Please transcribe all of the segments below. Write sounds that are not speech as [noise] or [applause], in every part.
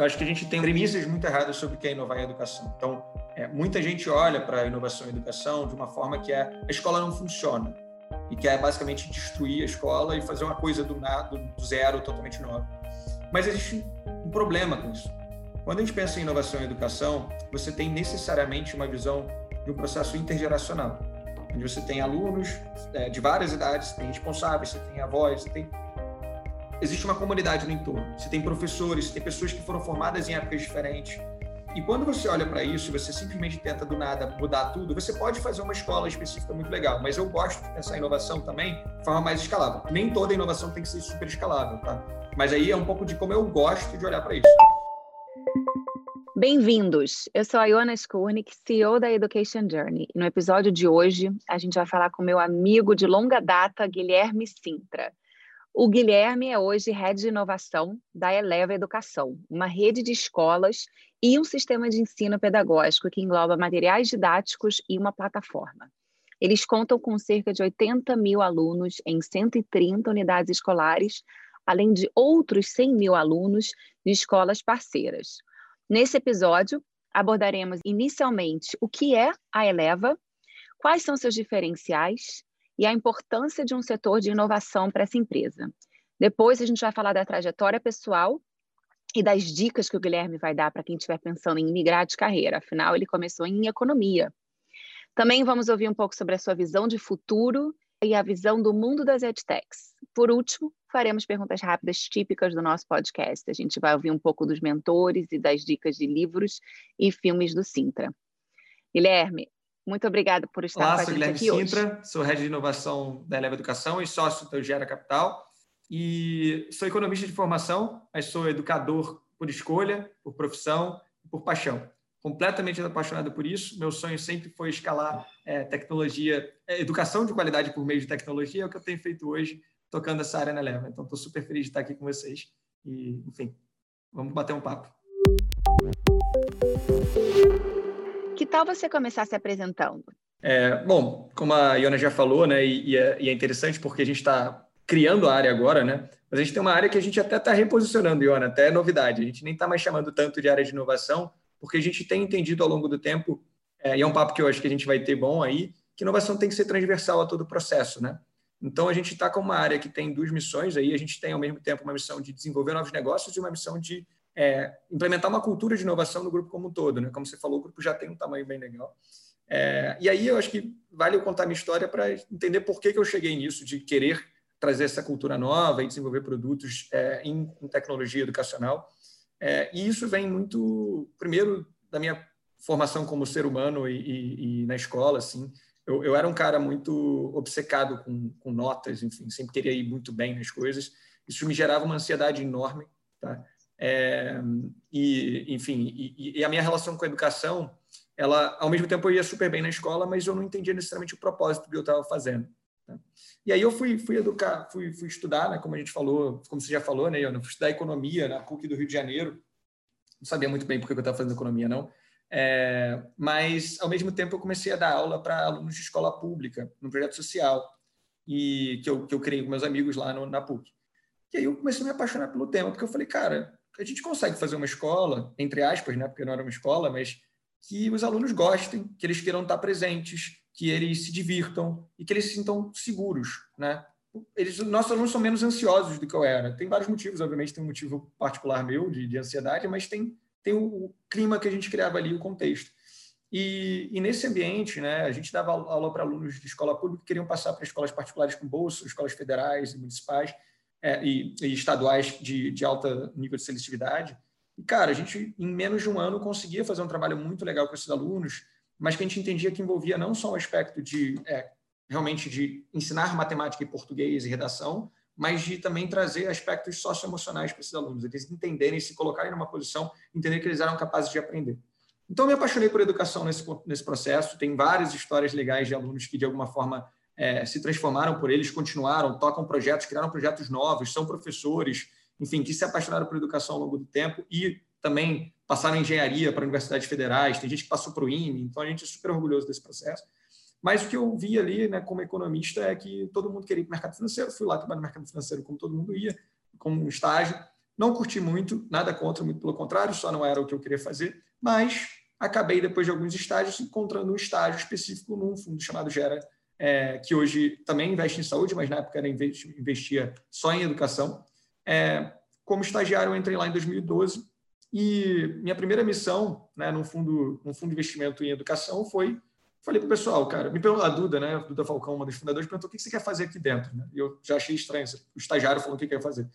eu acho que a gente tem premissas muito erradas sobre o que é inovar em educação. Então, é, muita gente olha para a inovação em educação de uma forma que é a escola não funciona e que é basicamente destruir a escola e fazer uma coisa do nada, do zero, totalmente nova. Mas existe um problema com isso. Quando a gente pensa em inovação em educação, você tem necessariamente uma visão de um processo intergeracional, onde você tem alunos é, de várias idades, tem responsáveis, você tem avós, você tem existe uma comunidade no entorno. Você tem professores, você tem pessoas que foram formadas em épocas diferentes. E quando você olha para isso você simplesmente tenta do nada mudar tudo, você pode fazer uma escola específica muito legal, mas eu gosto de pensar em inovação também de forma mais escalável. Nem toda inovação tem que ser super escalável, tá? Mas aí é um pouco de como eu gosto de olhar para isso. Bem-vindos! Eu sou a Iona Skurnik, CEO da Education Journey. E no episódio de hoje, a gente vai falar com meu amigo de longa data, Guilherme Sintra. O Guilherme é hoje head de inovação da Eleva Educação, uma rede de escolas e um sistema de ensino pedagógico que engloba materiais didáticos e uma plataforma. Eles contam com cerca de 80 mil alunos em 130 unidades escolares, além de outros 100 mil alunos de escolas parceiras. Nesse episódio, abordaremos inicialmente o que é a Eleva, quais são seus diferenciais, e a importância de um setor de inovação para essa empresa. Depois a gente vai falar da trajetória pessoal e das dicas que o Guilherme vai dar para quem estiver pensando em migrar de carreira. Afinal, ele começou em economia. Também vamos ouvir um pouco sobre a sua visão de futuro e a visão do mundo das edtechs. Por último, faremos perguntas rápidas típicas do nosso podcast. A gente vai ouvir um pouco dos mentores e das dicas de livros e filmes do Sintra. Guilherme, muito obrigada por estar Olá, com a gente Guilherme aqui Sintra, hoje. sou head de inovação da Eleva Educação e sócio da Gera Capital. E sou economista de formação, mas sou educador por escolha, por profissão e por paixão. Completamente apaixonado por isso. Meu sonho sempre foi escalar é, tecnologia, é, educação de qualidade por meio de tecnologia, é o que eu tenho feito hoje, tocando essa área na Eleva. Então, estou super feliz de estar aqui com vocês. E, enfim, vamos bater um papo. Que tal você começar se apresentando? É, bom, como a Iona já falou, né, e, e, é, é, interessante porque a gente está criando a área agora, né, mas a gente tem uma área que a gente até está reposicionando, Iona, até é novidade. A gente nem está mais chamando tanto de área de inovação, porque a gente tem entendido ao longo do tempo, é, e é um papo que eu acho que a gente vai ter bom aí, que inovação tem que ser transversal a todo o processo, né? Então, a gente está com uma área que tem duas missões aí, a gente tem ao mesmo tempo uma missão de desenvolver novos negócios e uma missão de é, implementar uma cultura de inovação no grupo como um todo. Né? Como você falou, o grupo já tem um tamanho bem legal. É, e aí eu acho que vale eu contar minha história para entender por que, que eu cheguei nisso, de querer trazer essa cultura nova e desenvolver produtos é, em, em, tecnologia educacional. É, e isso vem muito, primeiro, da minha formação como ser humano e, e, e na escola. Assim. Eu, eu, era um cara muito obcecado com, com notas, enfim, sempre queria ir muito bem nas coisas. Isso me gerava uma ansiedade enorme. Tá? É, e, enfim, e, e, a minha relação com a educação, ela, ao mesmo tempo, eu ia super bem na escola, mas eu não entendia necessariamente o propósito que eu estava fazendo. Tá? E aí eu fui, fui educar, fui, fui estudar, né, como a gente falou, como você já falou, né, eu fui estudar economia na PUC do Rio de Janeiro. Não sabia muito bem por que eu estava fazendo economia, não. É, mas, ao mesmo tempo, eu comecei a dar aula para alunos de escola pública, num projeto social, e que eu, que eu criei com meus amigos lá no, na PUC. E aí eu comecei a me apaixonar pelo tema, porque eu falei, cara, a gente consegue fazer uma escola, entre aspas, né, porque não era uma escola, mas que os alunos gostem, que eles queiram estar presentes, que eles se divirtam e que eles se sintam seguros, né? Eles, nossos alunos são menos ansiosos do que eu era. Tem vários motivos, obviamente, tem um motivo particular meu de, de ansiedade, mas tem, tem o, o, clima que a gente criava ali, o contexto. E, e nesse ambiente, né, a gente dava aula para alunos de escola pública que queriam passar para escolas particulares com bolsa, escolas federais e municipais, é, e, e, estaduais de, de alta nível de seletividade. E, cara, a gente, em menos de um ano, conseguia fazer um trabalho muito legal com esses alunos, mas que a gente entendia que envolvia não só o aspecto de, é, realmente, de ensinar matemática e português e redação, mas de também trazer aspectos socioemocionais para esses alunos, eles entenderem, se colocarem numa posição, entender que eles eram capazes de aprender. Então, me apaixonei por educação nesse, nesse processo. Tem várias histórias legais de alunos que, de alguma forma, é, se transformaram por eles, continuaram, tocam projetos, criaram projetos novos, são professores, enfim, que se apaixonaram por educação ao longo do tempo e também passaram engenharia para universidades federais, tem gente que passou para o IME, então a gente é super orgulhoso desse processo. Mas o que eu vi ali, né, como economista, é que todo mundo queria ir para o mercado financeiro. Fui lá trabalhar no mercado financeiro como todo mundo ia, como um estágio. Não curti muito, nada contra, muito pelo contrário, só não era o que eu queria fazer, mas acabei, depois de alguns estágios, encontrando um estágio específico num fundo chamado Gera, é, que hoje também investe em saúde, mas na época era investia só em educação. É, como estagiário, eu entrei lá em 2012 e minha primeira missão né, num, fundo, num fundo de investimento em educação foi Falei para o pessoal, cara, me perguntou a Duda, né? A Duda Falcão, uma das fundadoras, perguntou o que você quer fazer aqui dentro. Né? E eu já achei estranho, o estagiário falou o que quer fazer.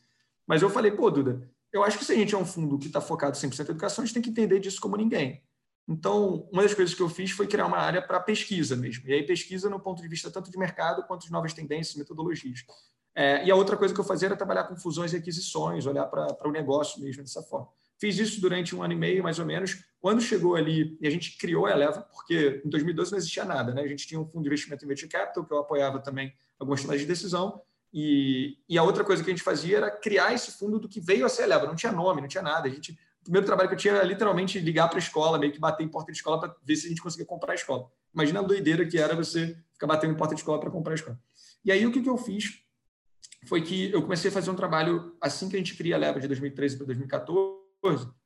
Mas eu falei, pô, Duda, eu acho que se a gente é um fundo que está focado 100% em educação, a gente tem que entender disso como ninguém. Então, uma das coisas que eu fiz foi criar uma área para pesquisa mesmo. E aí, pesquisa no ponto de vista tanto de mercado quanto de novas tendências metodologias. É, e a outra coisa que eu fazia era trabalhar com fusões e aquisições, olhar para o negócio mesmo dessa forma. Fiz isso durante um ano e meio, mais ou menos. Quando chegou ali, e a gente criou a Eleva, porque em 2012 não existia nada, né? A gente tinha um fundo de investimento em venture capital, que eu apoiava também algumas tomadas de decisão, e, e, a outra coisa que a gente fazia era criar esse fundo do que veio a ser Eleva. Não tinha nome, não tinha nada. A gente, primeiro trabalho que eu tinha era literalmente ligar para a escola, meio que bater em porta de escola para ver se a gente conseguia comprar a escola. Imagina a doideira que era você ficar batendo em porta de escola para comprar a escola. E aí o que, que eu fiz foi que eu comecei a fazer um trabalho assim que a gente cria a Eleva de 2013 para 2014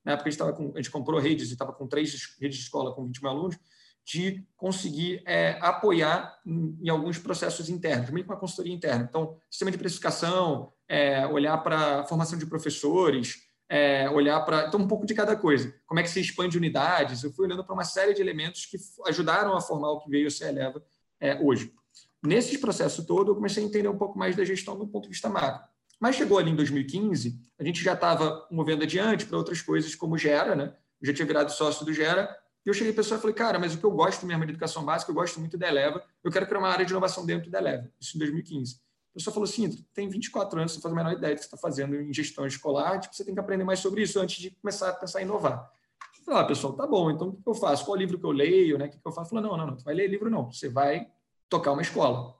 na época a gente, com, a gente comprou redes e estava com três redes de escola com 20 mil alunos, de conseguir é, apoiar em, em, alguns processos internos, meio que uma consultoria interna. Então, sistema de precificação, é, olhar para a formação de professores, é, olhar para. Então, um pouco de cada coisa. Como é que se expande unidades? Eu fui olhando para uma série de elementos que ajudaram a formar o que veio a ser Eleva é, hoje. Nesse processo todo, eu comecei a entender um pouco mais da gestão do ponto de vista macro. Mas chegou ali em 2015, a gente já estava movendo adiante para outras coisas como Gera, né? Eu já tinha virado sócio do Gera, e eu cheguei para a pessoa e falei, cara, mas o que eu gosto mesmo de educação básica, eu gosto muito da Eleva, eu quero criar uma área de inovação dentro da Eleva. Isso em 2015. Pessoa falou assim, tem 24 anos, você faz a menor ideia do que você está fazendo em gestão escolar, tipo, você tem que aprender mais sobre isso antes de começar a pensar em inovar. Eu falei, ah, pessoal, tá bom, então o que eu faço? Qual livro que eu leio? Né? O que eu faço? Falou, não, não, não, tu vai ler livro não, você vai tocar uma escola.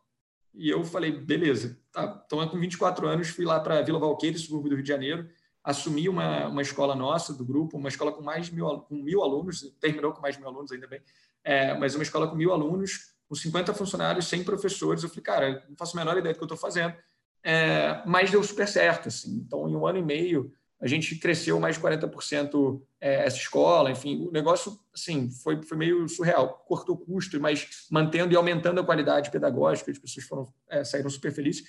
E eu falei, beleza. Tá. Então, com 24 anos, fui lá para Vila Valqueira, subúrbio do Rio de Janeiro, assumi uma, uma escola nossa, do grupo, uma escola com mais de mil, com mil alunos, terminou com mais de mil alunos, ainda bem, é, mas uma escola com mil alunos, com 50 funcionários, 100 professores. Eu falei, cara, não faço a menor ideia do que eu estou fazendo, é, mas deu super certo. Assim. Então, em um ano e meio, a gente cresceu mais de 40% é, essa escola, enfim, o negócio, assim, foi, foi meio surreal, cortou custo, mas mantendo e aumentando a qualidade pedagógica, as pessoas foram, é, saíram super felizes.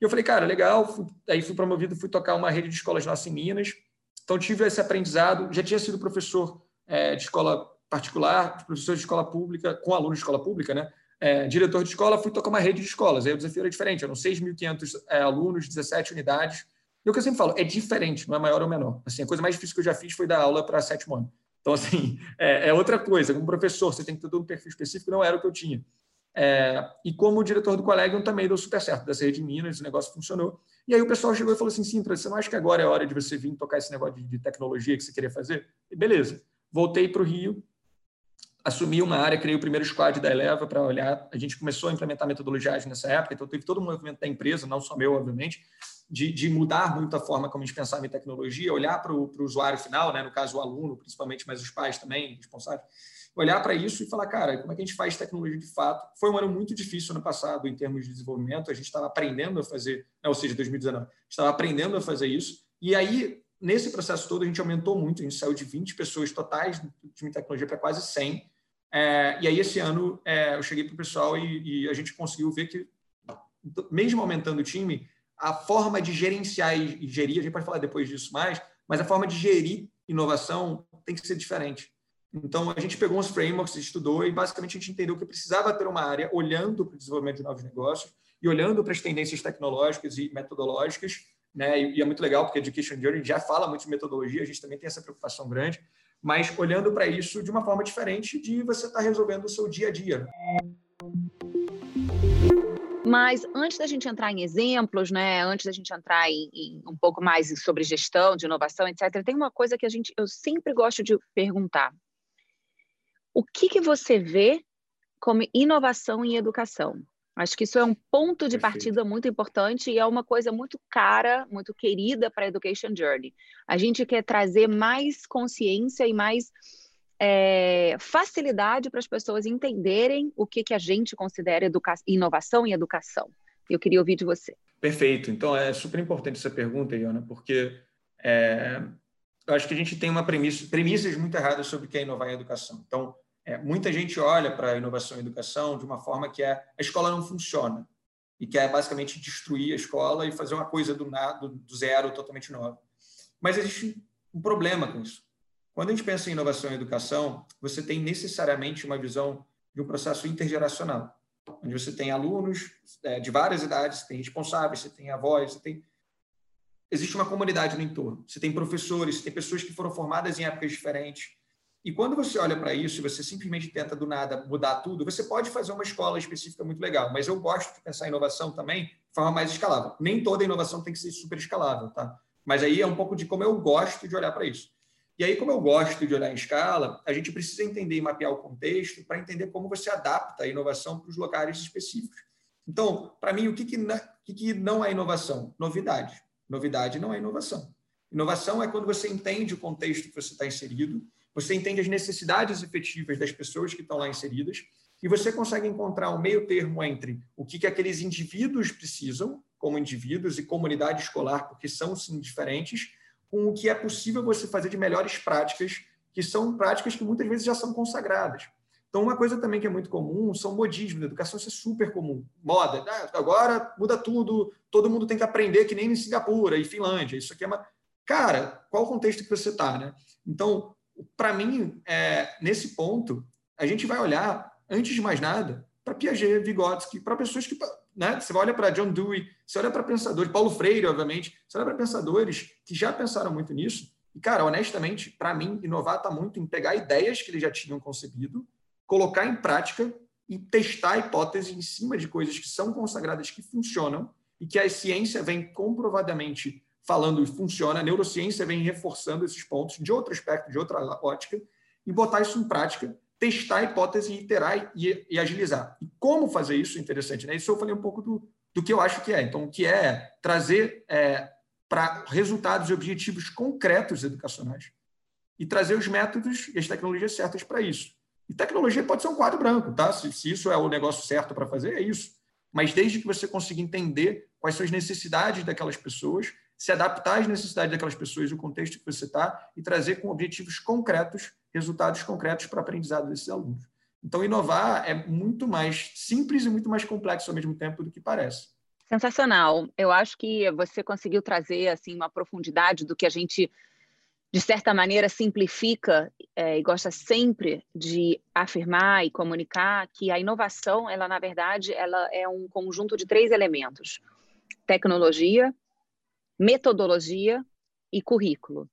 E eu falei, cara, legal, fui, aí fui promovido, fui tocar uma rede de escolas nossa em Minas, então tive esse aprendizado, já tinha sido professor é, de escola particular, professor de escola pública, com aluno de escola pública, né? É, diretor de escola, fui tocar uma rede de escolas, aí o desafio era diferente, eram 6.500 é, alunos, 17 unidades, e o que eu sempre falo, é diferente, não é maior ou menor. Assim, a coisa mais difícil que eu já fiz foi dar aula para sétimo ano. Então, assim, [laughs] é, é, outra coisa. Como professor, você tem que ter um perfil específico, não era o que eu tinha. É, e como diretor do colégio, também deu super certo. Dessa rede de Minas, o negócio funcionou. E aí o pessoal chegou e falou assim, Sintra, você não acha que agora é hora de você vir tocar esse negócio de, de tecnologia que você queria fazer? E beleza. Voltei para o Rio, assumi uma área, criei o primeiro squad da Eleva para olhar. A gente começou a implementar metodologia nessa época, então teve todo o movimento da empresa, não só meu, obviamente, de, de, mudar muito a forma como a gente pensava em tecnologia, olhar para o usuário final, né, no caso o aluno, principalmente, mas os pais também, responsáveis, olhar para isso e falar, cara, como é que a gente faz tecnologia de fato? Foi um ano muito difícil ano passado em termos de desenvolvimento, a gente estava aprendendo a fazer, ou seja, 2019, estava aprendendo a fazer isso, e aí, nesse processo todo, a gente aumentou muito, a gente saiu de 20 pessoas totais de tecnologia para quase 100, é, e aí, esse ano, é, eu cheguei para o pessoal e, e a gente conseguiu ver que, mesmo aumentando o time, a forma de gerenciar e gerir, a gente pode falar depois disso mais, mas a forma de gerir inovação tem que ser diferente. Então, a gente pegou uns frameworks, estudou e basicamente a gente entendeu que precisava ter uma área olhando para o desenvolvimento de novos negócios e olhando para as tendências tecnológicas e metodológicas, né? E, é muito legal porque a Education Journey já fala muito de metodologia, a gente também tem essa preocupação grande, mas olhando para isso de uma forma diferente de você estar tá resolvendo o seu dia a dia. Mas antes da gente entrar em exemplos, né, antes da gente entrar em, em, um pouco mais sobre gestão, de inovação, etc., tem uma coisa que a gente, eu sempre gosto de perguntar. O que, que você vê como inovação em educação? Acho que isso é um ponto de Perfeito. partida muito importante e é uma coisa muito cara, muito querida para a Education Journey. A gente quer trazer mais consciência e mais é, facilidade para as pessoas entenderem o que, que a gente considera inovação e educação. Eu queria ouvir de você. Perfeito. Então, é super importante essa pergunta, Iona, porque É, eu acho que a gente tem uma premissa, premissas muito erradas sobre o que é inovar em educação. Então, é, muita gente olha para a inovação em educação de uma forma que é a escola não funciona e quer basicamente destruir a escola e fazer uma coisa do, nada, do zero totalmente nova. Mas existe um problema com isso. Quando a gente pensa em inovação em educação, você tem necessariamente uma visão de um processo intergeracional, onde você tem alunos é, de várias idades, você tem responsáveis, você tem avós, você tem existe uma comunidade no entorno. Você tem professores, você tem pessoas que foram formadas em épocas diferentes. E quando você olha para isso e você simplesmente tenta do nada mudar tudo, você pode fazer uma escola específica muito legal, mas eu gosto de pensar inovação também de forma mais escalável. Nem toda inovação tem que ser super escalável, tá? Mas aí é um pouco de como eu gosto de olhar para isso. E aí, como eu gosto de olhar em escala, a gente precisa entender e mapear o contexto para entender como você adapta a inovação para os locais específicos. Então, para mim, o que, que, que, que não é inovação? Novidade. Novidade não é inovação. Inovação é quando você entende o contexto que você está inserido, você entende as necessidades efetivas das pessoas que estão lá inseridas e você consegue encontrar um meio termo entre o que, que aqueles indivíduos precisam, como indivíduos e comunidade escolar, porque são sim diferentes, com o que é possível você fazer de melhores práticas, que são práticas que muitas vezes já são consagradas. Então, uma coisa também que é muito comum são modismos. Educação isso é super comum. Moda. Ah, agora muda tudo, todo mundo tem que aprender que nem em Singapura e Finlândia. Isso aqui é uma... Cara, qual o contexto que você está, né? Então, para mim, é, nesse ponto, a gente vai olhar, antes de mais nada, para Piaget, Vygotsky, para pessoas que... Né? Você olha para John Dewey, você olha para pensadores, Paulo Freire, obviamente, você olha para pensadores que já pensaram muito nisso. E, cara, honestamente, para mim, inovar está muito em pegar ideias que eles já tinham concebido colocar em prática e testar a hipótese em cima de coisas que são consagradas que funcionam e que a ciência vem comprovadamente falando funciona, a neurociência vem reforçando esses pontos de outro aspecto, de outra ótica, e botar isso em prática, testar a hipótese, iterar e, e agilizar. E como fazer isso? Interessante, né? Isso eu falei um pouco do, do que eu acho que é. Então, o que é trazer é, para resultados e objetivos concretos educacionais e trazer os métodos e as tecnologias certas para isso. E tecnologia pode ser um quadro branco, tá? Se, se isso é o negócio certo para fazer, é isso. Mas desde que você consiga entender quais são as necessidades daquelas pessoas, se adaptar às necessidades daquelas pessoas o contexto que você está e trazer com objetivos concretos, resultados concretos para o aprendizado desses alunos. Então, inovar é muito mais simples e muito mais complexo ao mesmo tempo do que parece. Sensacional. Eu acho que você conseguiu trazer assim uma profundidade do que a gente de certa maneira, simplifica é, e gosta sempre de afirmar e comunicar que a inovação, ela na verdade, ela é um conjunto de três elementos: tecnologia, metodologia e currículo.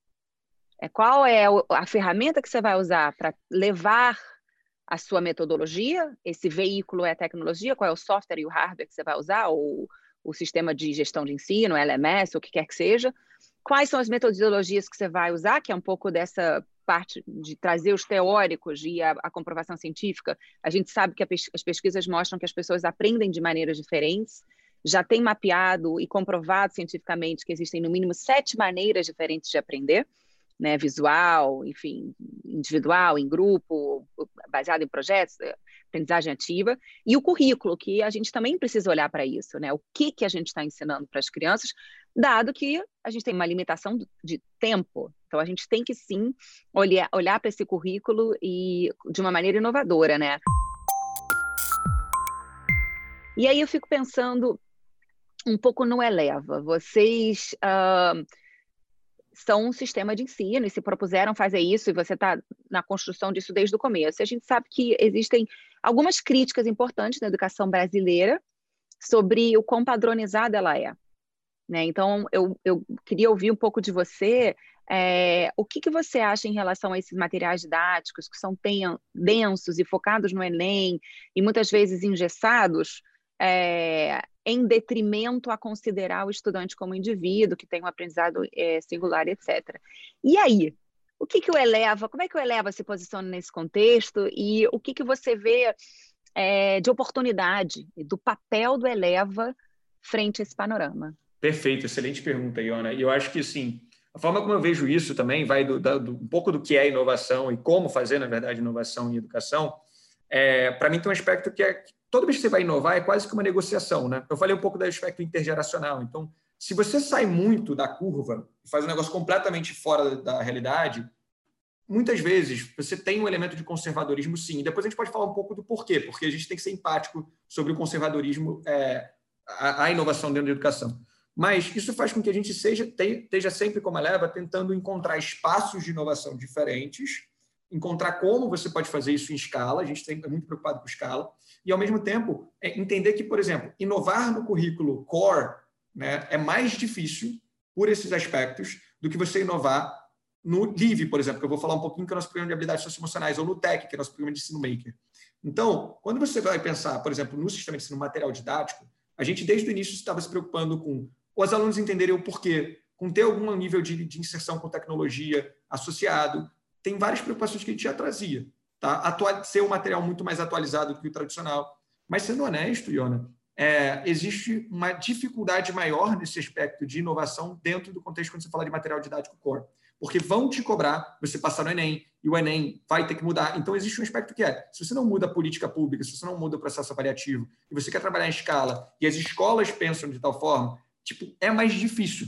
É qual é a ferramenta que você vai usar para levar a sua metodologia? Esse veículo é a tecnologia? Qual é o software e o hardware que você vai usar? Ou o sistema de gestão de ensino, LMS, o que quer que seja? quais são as metodologias que você vai usar, que é um pouco dessa parte de trazer os teóricos e a, a comprovação científica. A gente sabe que pes as pesquisas mostram que as pessoas aprendem de maneiras diferentes. Já tem mapeado e comprovado cientificamente que existem no mínimo sete maneiras diferentes de aprender, né? Visual, enfim, individual, em grupo, baseado em projetos, aprendizagem ativa, e o currículo, que a gente também precisa olhar para isso, né? O que, que a gente está ensinando para as crianças, dado que a gente tem uma limitação de tempo. Então, a gente tem que sim olhar, olhar para esse currículo e de uma maneira inovadora, né? E aí eu fico pensando um pouco no Eleva. Vocês uh, são um sistema de ensino e se propuseram fazer isso, e você está na construção disso desde o começo. A gente sabe que existem algumas críticas importantes na educação brasileira sobre o quão padronizada ela é. Né? Então, eu, eu queria ouvir um pouco de você é, o que, que você acha em relação a esses materiais didáticos que são densos e focados no Enem e muitas vezes engessados, é, em detrimento a considerar o estudante como indivíduo, que tem um aprendizado é, singular, etc. E aí? O que, que o Eleva, como é que o Eleva se posiciona nesse contexto e o que, que você vê é, de oportunidade, do papel do Eleva frente a esse panorama? Perfeito, excelente pergunta, Iona. E eu acho que, sim, a forma como eu vejo isso também vai do, do, um pouco do que é inovação e como fazer, na verdade, inovação em educação. É, Para mim, tem um aspecto que é toda vez que você vai inovar é quase que uma negociação, né? Eu falei um pouco do aspecto intergeracional. Então, se você sai muito da curva e faz um negócio completamente fora da realidade, muitas vezes você tem um elemento de conservadorismo, sim. Depois a gente pode falar um pouco do porquê, porque a gente tem que ser empático sobre o conservadorismo, é, a, a, inovação dentro da educação. Mas isso faz com que a gente seja, esteja sempre, como a Leva, tentando encontrar espaços de inovação diferentes, encontrar como você pode fazer isso em escala, a gente é muito preocupado com escala, e, ao mesmo tempo, é entender que, por exemplo, inovar no currículo core né, é mais difícil por esses aspectos do que você inovar no LIVE, por exemplo, que eu vou falar um pouquinho que é o nosso programa de habilidades socioemocionais, ou no TEC, que é o nosso programa de ensino maker. Então, quando você vai pensar, por exemplo, no sistema de ensino material didático, a gente desde o início estava se preocupando com os alunos entenderem o porquê, com ter algum nível de, de inserção com tecnologia associado. Tem várias preocupações que a gente já trazia. Tá? Atual, ser um material muito mais atualizado do que o tradicional. Mas, sendo honesto, Iona, é, existe uma dificuldade maior nesse aspecto de inovação dentro do contexto quando você fala de material didático core. Porque vão te cobrar você passar no Enem, e o Enem vai ter que mudar. Então, existe um aspecto que é: se você não muda a política pública, se você não muda o processo avaliativo, e você quer trabalhar em escala, e as escolas pensam de tal forma, tipo, é mais difícil.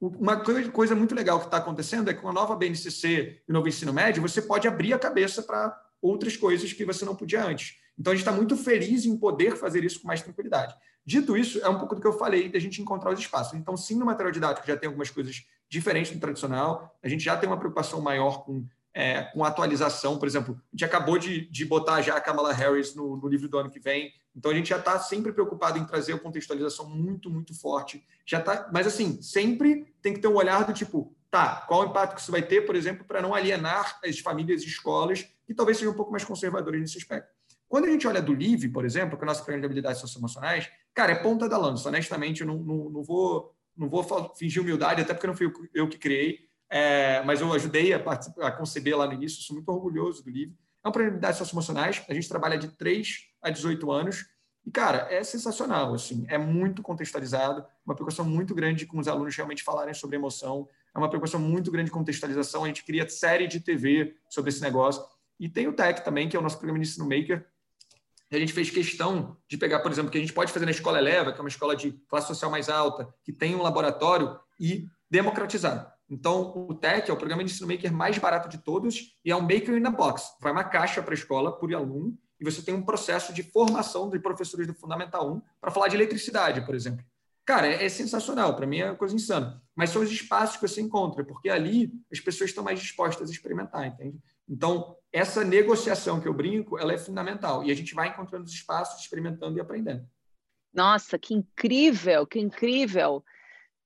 Uma coisa muito legal que está acontecendo é que com a nova BNCC e o novo ensino médio, você pode abrir a cabeça para outras coisas que você não podia antes. Então, a gente está muito feliz em poder fazer isso com mais tranquilidade. Dito isso, é um pouco do que eu falei da gente encontrar os espaços. Então, sim, no material didático já tem algumas coisas diferentes do tradicional, a gente já tem uma preocupação maior com, é, com atualização. Por exemplo, a gente acabou de, de botar já a Kamala Harris no, no livro do ano que vem, então a gente já está sempre preocupado em trazer a contextualização muito, muito forte. Já tá, mas assim, sempre tem que ter um olhar do tipo, tá, qual o impacto que isso vai ter, por exemplo, para não alienar as famílias e escolas que talvez sejam um pouco mais conservadoras nesse aspecto. Quando a gente olha do LIVE, por exemplo, que é o nosso programa de habilidades socioemocionais, cara, é ponta da lança. Honestamente, eu não, não, não vou, não vou fingir humildade, até porque não fui eu que criei, é, mas eu ajudei a, a, conceber lá no início, sou muito orgulhoso do LIVE. É um programa de habilidades socioemocionais, a gente trabalha de 3 a 18 anos, e, cara, é sensacional, assim, é muito contextualizado, uma preocupação muito grande com os alunos realmente falarem sobre emoção, é uma preocupação muito grande de contextualização, a gente cria série de TV sobre esse negócio, e tem o TEC também, que é o nosso programa de ensino maker, a gente fez questão de pegar, por exemplo, que a gente pode fazer na escola Eleva, que é uma escola de classe social mais alta, que tem um laboratório, e democratizar. Então, o TEC é o programa de ensino maker mais barato de todos e é um maker in a box. Vai uma caixa para a escola por aluno e você tem um processo de formação de professores do Fundamental 1 para falar de eletricidade, por exemplo. Cara, é, é sensacional, para mim é uma coisa insana. Mas são os espaços que você encontra, porque ali as pessoas estão mais dispostas a experimentar, entende? Então, essa negociação que eu brinco, ela é fundamental. E a gente vai encontrando os espaços, experimentando e aprendendo. Nossa, que incrível, que incrível.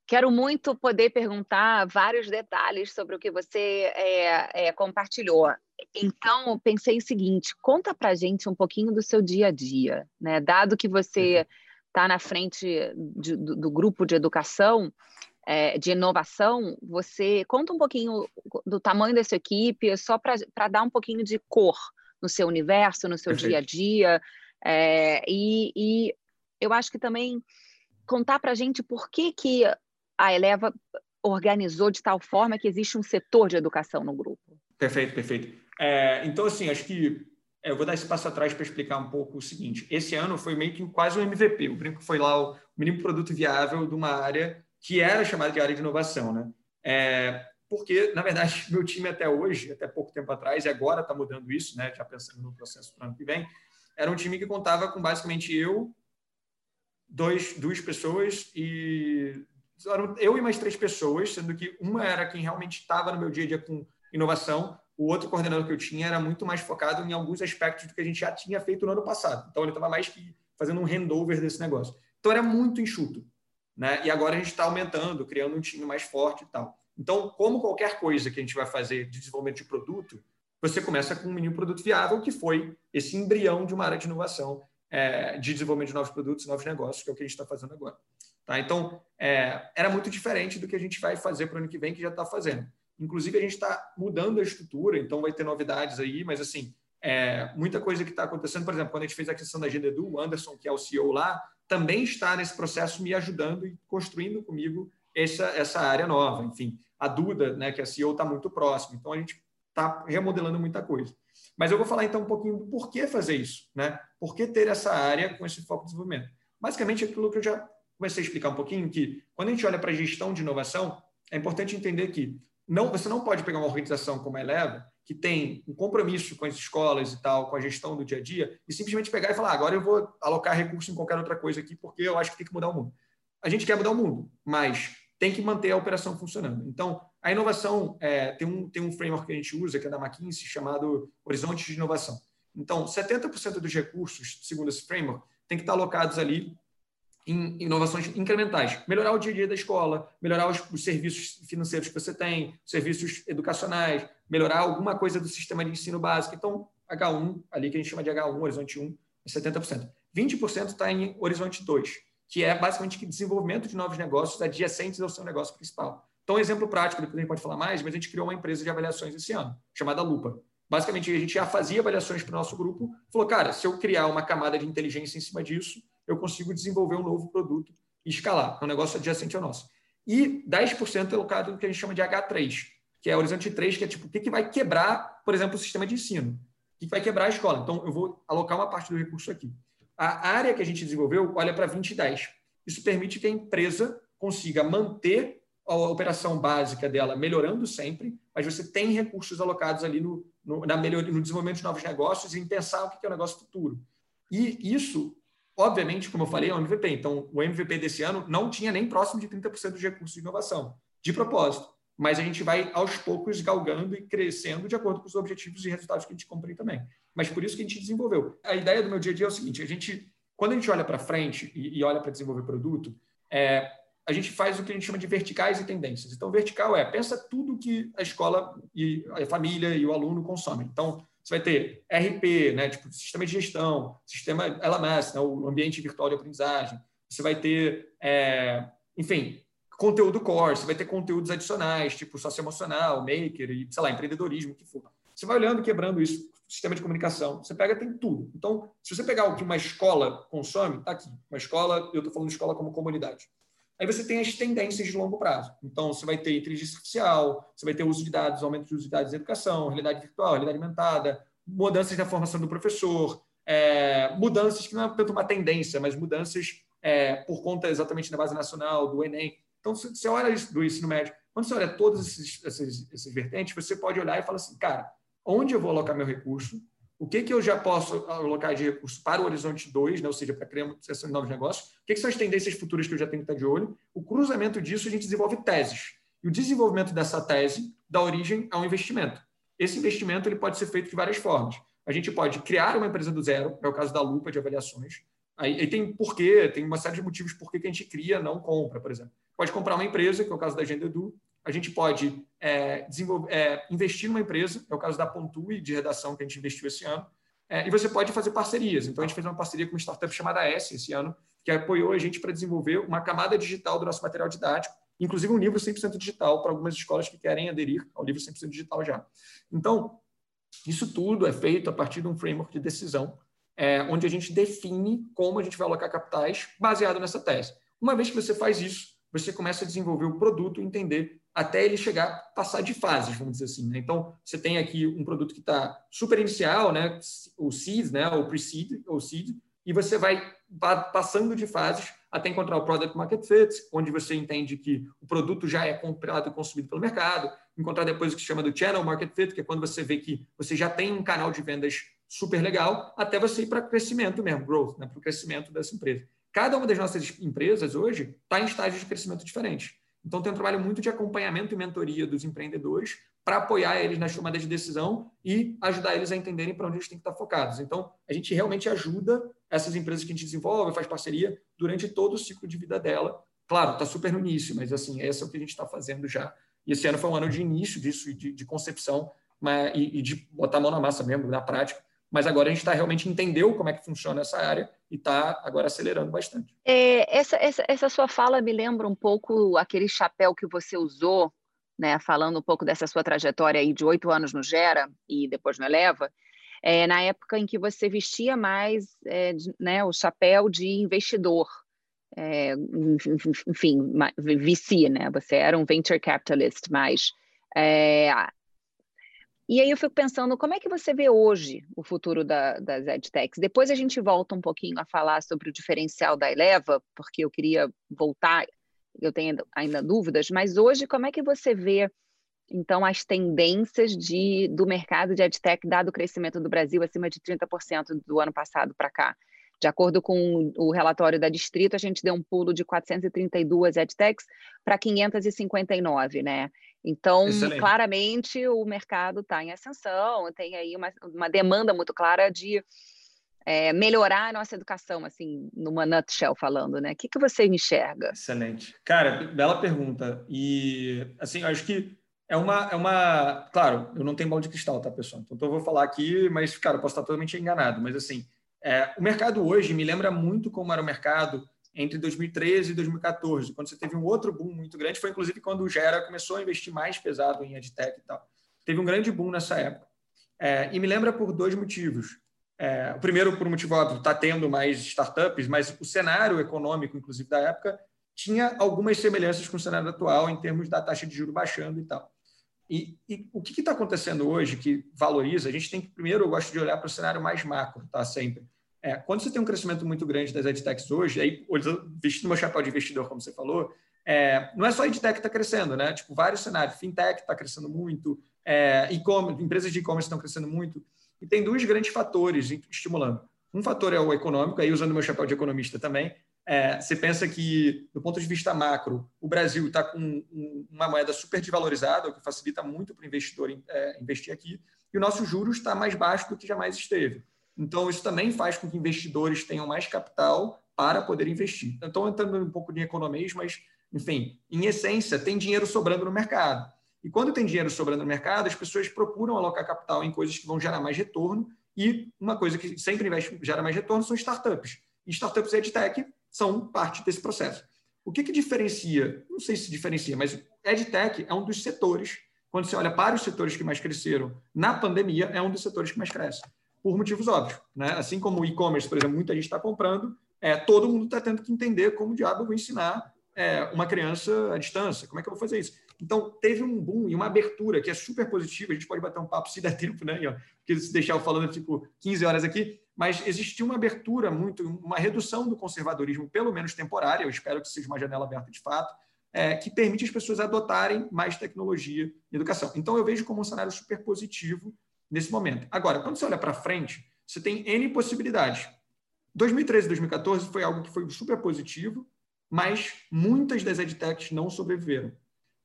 Quero muito poder perguntar vários detalhes sobre o que você é, é, compartilhou. Então, pensei o seguinte: conta para gente um pouquinho do seu dia a dia, né? Dado que você está na frente de, do, do, grupo de educação, é, de inovação, você conta um pouquinho do tamanho dessa equipe, só para dar um pouquinho de cor no seu universo, no seu Perfeito. dia a dia. É, e, e, eu acho que também contar para a gente por que, que a Eleva organizou de tal forma que existe um setor de educação no grupo. Perfeito, perfeito. É, então, assim, acho que é, eu vou dar esse passo atrás para explicar um pouco o seguinte. Esse ano foi meio que quase um MVP. O Brinco foi lá o mínimo produto viável de uma área que era chamada de área de inovação, né? É, porque, na verdade, [laughs] meu time até hoje, até pouco tempo atrás, e agora está mudando isso, né? Já pensando no processo para o ano que vem, era um time que contava com basicamente eu, dois, duas pessoas e eu e mais três pessoas, sendo que uma era quem realmente estava no meu dia a dia com inovação, o outro coordenador que eu tinha era muito mais focado em alguns aspectos do que a gente já tinha feito no ano passado. Então, ele estava mais que fazendo um handover desse negócio. Então, era muito enxuto. Né? E agora a gente está aumentando, criando um time mais forte e tal. Então, como qualquer coisa que a gente vai fazer de desenvolvimento de produto, você começa com um mini produto viável, que foi esse embrião de uma área de inovação, é, de desenvolvimento de novos produtos, novos negócios, que é o que a gente está fazendo agora. Tá? Então, é, era muito diferente do que a gente vai fazer para o ano que vem, que já está fazendo. Inclusive, a gente está mudando a estrutura, então vai ter novidades aí, mas assim, é, muita coisa que está acontecendo. Por exemplo, quando a gente fez a questão da Edu, o Anderson, que é o CEO lá, também está nesse processo me ajudando e construindo comigo essa, essa área nova. Enfim, a Duda, né, que é a CEO, está muito próximo. Então, a gente está remodelando muita coisa. Mas eu vou falar então um pouquinho do porquê fazer isso, né? Por que ter essa área com esse foco de desenvolvimento? Basicamente, aquilo que eu já comecei a explicar um pouquinho que quando a gente olha para a gestão de inovação, é importante entender que não, você não pode pegar uma organização como a Eleva, que tem um compromisso com as escolas e tal, com a gestão do dia a dia, e simplesmente pegar e falar, ah, agora eu vou alocar recurso em qualquer outra coisa aqui, porque eu acho que tem que mudar o mundo. A gente quer mudar o mundo, mas tem que manter a operação funcionando. Então, a inovação é, tem, um, tem um framework que a gente usa, que é da McKinsey, chamado Horizonte de Inovação. Então, 70% dos recursos, segundo esse framework, tem que estar alocados ali em inovações incrementais. Melhorar o dia a dia da escola, melhorar os, os, serviços financeiros que você tem, serviços educacionais, melhorar alguma coisa do sistema de ensino básico. Então, H1, ali que a gente chama de H1, horizonte 1, é 70%. 20% está em horizonte 2, que é basicamente desenvolvimento de novos negócios adjacentes ao seu negócio principal. Então, um exemplo prático, depois a gente pode falar mais, mas a gente criou uma empresa de avaliações esse ano, chamada Lupa. Basicamente, a gente já fazia avaliações para o nosso grupo, falou, cara, se eu criar uma camada de inteligência em cima disso, eu consigo desenvolver um novo produto e escalar. É um negócio adjacente ao nosso. E 10% é alocado no que a gente chama de H3, que é horizonte 3, que é tipo, o que, que vai quebrar, por exemplo, o sistema de ensino? O que, que vai quebrar a escola? Então, eu vou alocar uma parte do recurso aqui. A área que a gente desenvolveu olha para 20 e 10. Isso permite que a empresa consiga manter a operação básica dela melhorando sempre, mas você tem recursos alocados ali no, no, na melhoria, no desenvolvimento de novos negócios e em pensar o que é o negócio futuro. E isso Obviamente, como eu falei, é um MVP. Então, o MVP desse ano não tinha nem próximo de 30% dos recursos de inovação, de propósito. Mas a gente vai, aos poucos, galgando e crescendo de acordo com os objetivos e resultados que a gente cumpre também. Mas por isso que a gente desenvolveu. A ideia do meu dia a dia é o seguinte: a gente, quando a gente olha para frente e, e, olha para desenvolver produto, é, a gente faz o que a gente chama de verticais e tendências. Então, vertical é pensa tudo que a escola e a família e o aluno consomem. Então, você vai ter RP, né, tipo sistema de gestão, sistema LMS, né, o ambiente virtual de aprendizagem. Você vai ter, é, enfim, conteúdo core, você vai ter conteúdos adicionais, tipo socioemocional, maker e, sei lá, empreendedorismo, o que for. Você vai olhando, quebrando isso, sistema de comunicação, você pega, tem tudo. Então, se você pegar o que uma escola consome, está aqui. Uma escola, eu estou falando de escola como comunidade. Aí você tem as tendências de longo prazo. Então, você vai ter inteligência artificial, você vai ter uso de dados, aumento de uso de dados em educação, realidade virtual, realidade aumentada, mudanças na formação do professor, é, mudanças que não é tanto uma tendência, mas mudanças é, por conta exatamente da base nacional, do Enem. Então, se você olha isso do ensino médio, quando você olha todos esses, esses, esses vertentes, você pode olhar e falar assim, cara, onde eu vou alocar meu recurso? O que, que eu já posso alocar de recurso para o horizonte 2, né? ou seja, para criar criação de novos negócios, o que, que, são as tendências futuras que eu já tenho que estar de olho. O cruzamento disso, a gente desenvolve teses. E o desenvolvimento dessa tese dá origem a um investimento. Esse investimento ele pode ser feito de várias formas. A gente pode criar uma empresa do zero, é o caso da lupa de avaliações. Aí, aí tem porquê, tem uma série de motivos por que a gente cria, não compra, por exemplo. Pode comprar uma empresa, que é o caso da Agenda Edu, a gente pode é, é, investir numa empresa, é o caso da Pontui, de redação que a gente investiu esse ano, é, e você pode fazer parcerias. Então, a gente fez uma parceria com uma startup chamada S esse ano, que apoiou a gente para desenvolver uma camada digital do nosso material didático, inclusive um livro 100% digital para algumas escolas que querem aderir ao livro 100% digital já. Então, isso tudo é feito a partir de um framework de decisão, é, onde a gente define como a gente vai alocar capitais baseado nessa tese. Uma vez que você faz isso, você começa a desenvolver o produto, entender até ele chegar, passar de fases, vamos dizer assim. Né? Então, você tem aqui um produto que está super inicial, né? o seed, né? o pre-seed, ou seed, e você vai passando de fases até encontrar o product market fit, onde você entende que o produto já é comprado e consumido pelo mercado, encontrar depois o que se chama do channel market fit, que é quando você vê que você já tem um canal de vendas super legal, até você ir para crescimento mesmo, growth, né? para o crescimento dessa empresa. Cada uma das nossas empresas hoje está em estágios de crescimento diferentes. Então, tem um trabalho muito de acompanhamento e mentoria dos empreendedores para apoiar eles nas tomadas de decisão e ajudar eles a entenderem para onde eles têm que estar focados. Então, a gente realmente ajuda essas empresas que a gente desenvolve, faz parceria durante todo o ciclo de vida dela. Claro, está super no início, mas assim, esse é o que a gente está fazendo já. E esse ano foi um ano de início disso, de, de concepção mas, e, e, de botar a mão na massa mesmo, na prática. Mas agora a gente está realmente entendeu como é que funciona essa área e está agora acelerando bastante. É, essa, essa, essa sua fala me lembra um pouco aquele chapéu que você usou, né, falando um pouco dessa sua trajetória aí de oito anos no Gera e depois no Eleva, é, na época em que você vestia mais é, né, o chapéu de investidor, é, enfim, VC, né? Você era um venture capitalist, mas é, E aí eu fico pensando, como é que você vê hoje o futuro da, das EdTechs? Depois a gente volta um pouquinho a falar sobre o diferencial da Eleva, porque eu queria voltar, eu tenho ainda dúvidas, mas hoje como é que você vê, então, as tendências de, do mercado de EdTech, dado o crescimento do Brasil acima de 30% do ano passado para cá? De acordo com o relatório da Distrito, a gente deu um pulo de 432 EdTechs para 559, né? Então, Excelente. claramente, o mercado está em ascensão, tem aí uma, uma demanda muito clara de é, melhorar a nossa educação, assim, numa nutshell falando, né? O que, que você enxerga? Excelente. Cara, bela pergunta. E, assim, eu acho que é uma, é uma... Claro, eu não tenho bola de cristal, tá, pessoal? Então, eu vou falar aqui, mas, cara, eu posso estar totalmente enganado. Mas, assim, é, o mercado hoje me lembra muito como era o mercado entre 2013 e 2014, quando você teve um outro boom muito grande, foi inclusive quando o Gera começou a investir mais pesado em EdTech e tal. Teve um grande boom nessa época. É, e me lembra por dois motivos. É, o primeiro, por um motivo óbvio, está tendo mais startups, mas o cenário econômico, inclusive, da época, tinha algumas semelhanças com o cenário atual em termos da taxa de juros baixando e tal. E, e o que está acontecendo hoje que valoriza? A gente tem que, primeiro, eu gosto de olhar para o cenário mais macro, tá? Sempre. É, quando você tem um crescimento muito grande das edtechs hoje, aí, vestindo meu chapéu de investidor, como você falou, é, não é só a edtech que está crescendo, né? Tipo, vários cenários. Fintech está crescendo muito, é, empresas de e-commerce estão crescendo muito. E tem dois grandes fatores estimulando. Um fator é o econômico, aí usando meu chapéu de economista também. É, você pensa que, do ponto de vista macro, o Brasil está com um, uma moeda super desvalorizada, o que facilita muito para o investidor é, investir aqui, e o nosso juros está mais baixo do que jamais esteve. Então, isso também faz com que investidores tenham mais capital para poder investir. Então, entrando um pouco de economês, mas, enfim, em essência, tem dinheiro sobrando no mercado. E quando tem dinheiro sobrando no mercado, as pessoas procuram alocar capital em coisas que vão gerar mais retorno. E uma coisa que sempre investe, gera mais retorno são startups. E startups e EdTech são parte desse processo. O que, que diferencia? Não sei se diferencia, mas EdTech é um dos setores, quando você olha para os setores que mais cresceram na pandemia, é um dos setores que mais cresce por motivos óbvios. Né? Assim como o e-commerce, por exemplo, muita gente está comprando, é, todo mundo está tendo que entender como diabo eu vou ensinar é, uma criança à distância, como é que eu vou fazer isso. Então, teve um boom e uma abertura que é super positiva, a gente pode bater um papo se der [laughs] tempo, né? Porque se deixar eu falando, fico 15 horas aqui, mas existiu uma abertura muito, uma redução do conservadorismo, pelo menos temporária, eu espero que seja uma janela aberta de fato, é, que permite as pessoas adotarem mais tecnologia em educação. Então, eu vejo como um cenário super positivo nesse momento. Agora, quando você olha para frente, você tem N possibilidades. 2013 e 2014 foi algo que foi super positivo, mas muitas das edtechs não sobreviveram.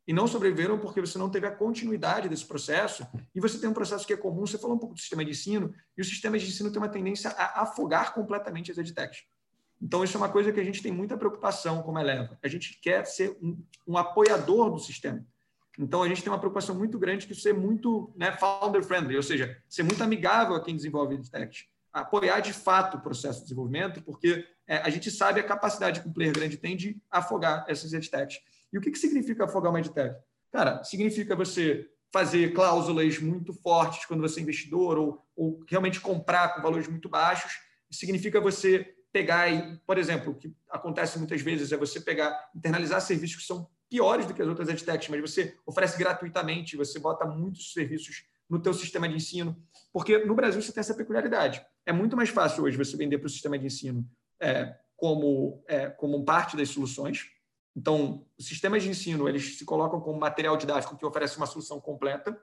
E não sobreviveram porque você não teve a continuidade desse processo, e você tem um processo que é comum, você falou um pouco do sistema de ensino, e o sistema de ensino tem uma tendência a afogar completamente as edtechs. Então, isso é uma coisa que a gente tem muita preocupação como eleva. A gente quer ser um, um apoiador do sistema. Então, a gente tem uma preocupação muito grande de ser muito né, founder-friendly, ou seja, ser muito amigável a quem desenvolve EdTech. Apoiar de fato o processo de desenvolvimento, porque é, a gente sabe a capacidade que um player grande tem de afogar essas EdTechs. E o que, que significa afogar uma EdTech? Cara, significa você fazer cláusulas muito fortes quando você é investidor, ou, ou realmente comprar com valores muito baixos. Significa você pegar e, por exemplo, o que acontece muitas vezes é você pegar, internalizar serviços que são piores do que as outras edtechs, mas você oferece gratuitamente, você bota muitos serviços no teu sistema de ensino, porque no Brasil você tem essa peculiaridade. É muito mais fácil hoje você vender para o sistema de ensino é, como, é, como parte das soluções. Então, os sistemas de ensino eles se colocam como material didático que oferece uma solução completa.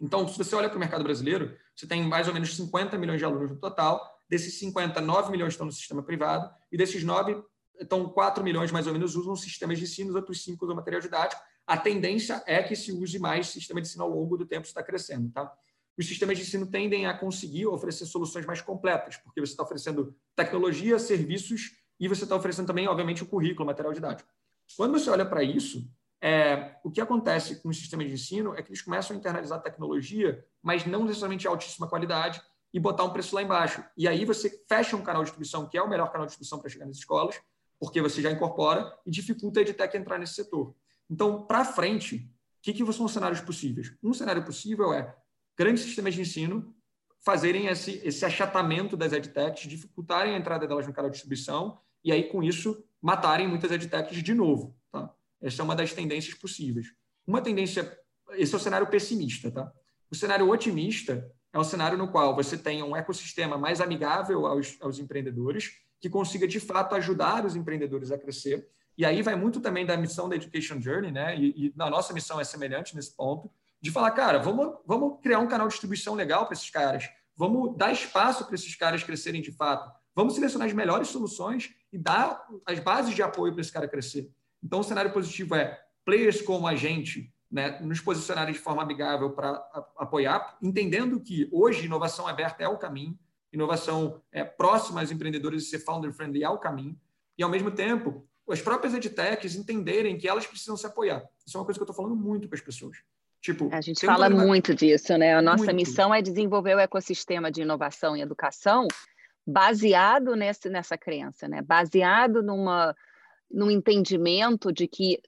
Então, se você olha para o mercado brasileiro, você tem mais ou menos 50 milhões de alunos no total. Desses 50, 9 milhões estão no sistema privado, e desses 9, então, 4 milhões mais ou menos usam sistemas de ensino, os outros 5 usam material didático. A tendência é que se use mais sistema de ensino ao longo do tempo, está crescendo. Tá? Os sistemas de ensino tendem a conseguir oferecer soluções mais completas, porque você está oferecendo tecnologia, serviços e você está oferecendo também, obviamente, o currículo, o material didático. Quando você olha para isso, é, o que acontece com os sistemas de ensino é que eles começam a internalizar tecnologia, mas não necessariamente de altíssima qualidade, e botar um preço lá embaixo. E aí você fecha um canal de distribuição, que é o melhor canal de distribuição para chegar nas escolas, porque você já incorpora e dificulta a EdTech entrar nesse setor. Então, para frente, o que, que são os cenários possíveis? Um cenário possível é grandes sistemas de ensino fazerem esse, esse achatamento das edtechs, dificultarem a entrada delas no canal de distribuição e aí, com isso, matarem muitas edtechs de novo. Tá? Essa é uma das tendências possíveis. Uma tendência, esse é o cenário pessimista. Tá? O cenário otimista é um cenário no qual você tem um ecossistema mais amigável aos, aos empreendedores, que consiga, de fato, ajudar os empreendedores a crescer. E aí vai muito também da missão da Education Journey, né? E, e a nossa missão é semelhante nesse ponto, de falar, cara, vamos, vamos criar um canal de distribuição legal para esses caras, vamos dar espaço para esses caras crescerem de fato, vamos selecionar as melhores soluções e dar as bases de apoio para esse cara crescer. Então, o cenário positivo é players como a gente né, nos posicionarem de forma amigável para apoiar, entendendo que hoje inovação aberta é o caminho, inovação é, próxima aos empreendedores e ser founder-friendly é o caminho, e, ao mesmo tempo, as próprias edtechs entenderem que elas precisam se apoiar. Isso é uma coisa que eu estou falando muito com as pessoas. Tipo, a gente fala um muito disso, né? A nossa muito. missão é desenvolver o ecossistema de inovação e educação baseado nesse, nessa crença, né? Baseado numa, num entendimento de que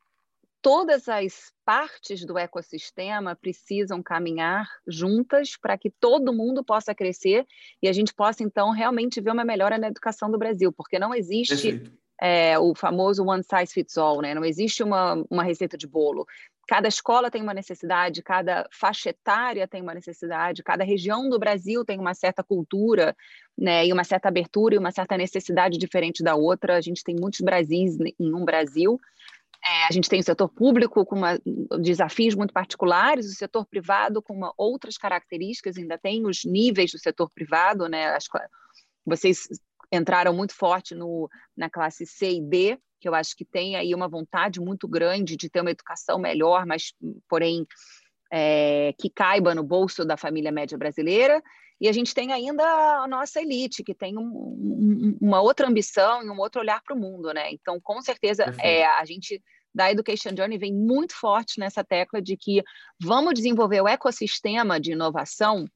todas as partes do ecossistema precisam caminhar juntas para que todo mundo possa crescer e a gente possa, então, realmente ver uma melhora na educação do Brasil, porque não existe é, o famoso one size fits all, né? não existe uma, uma receita de bolo. Cada escola tem uma necessidade, cada faixa etária tem uma necessidade, cada região do Brasil tem uma certa cultura, né, e uma certa abertura e uma certa necessidade diferente da outra. A gente tem muitos Brasis em um Brasil, é, a gente tem o setor público com uma, desafios muito particulares, o setor privado com uma, outras características, ainda tem os níveis do setor privado, né? Acho que vocês entraram muito forte no, na classe C e D, que eu acho que tem aí uma vontade muito grande de ter uma educação melhor, mas, porém, é, que caiba no bolso da família média brasileira. E a gente tem ainda a nossa elite, que tem um, um, uma outra ambição e um outro olhar para o mundo, né? Então, com certeza, é, a gente da Education Journey vem muito forte nessa tecla de que vamos desenvolver o ecossistema de inovação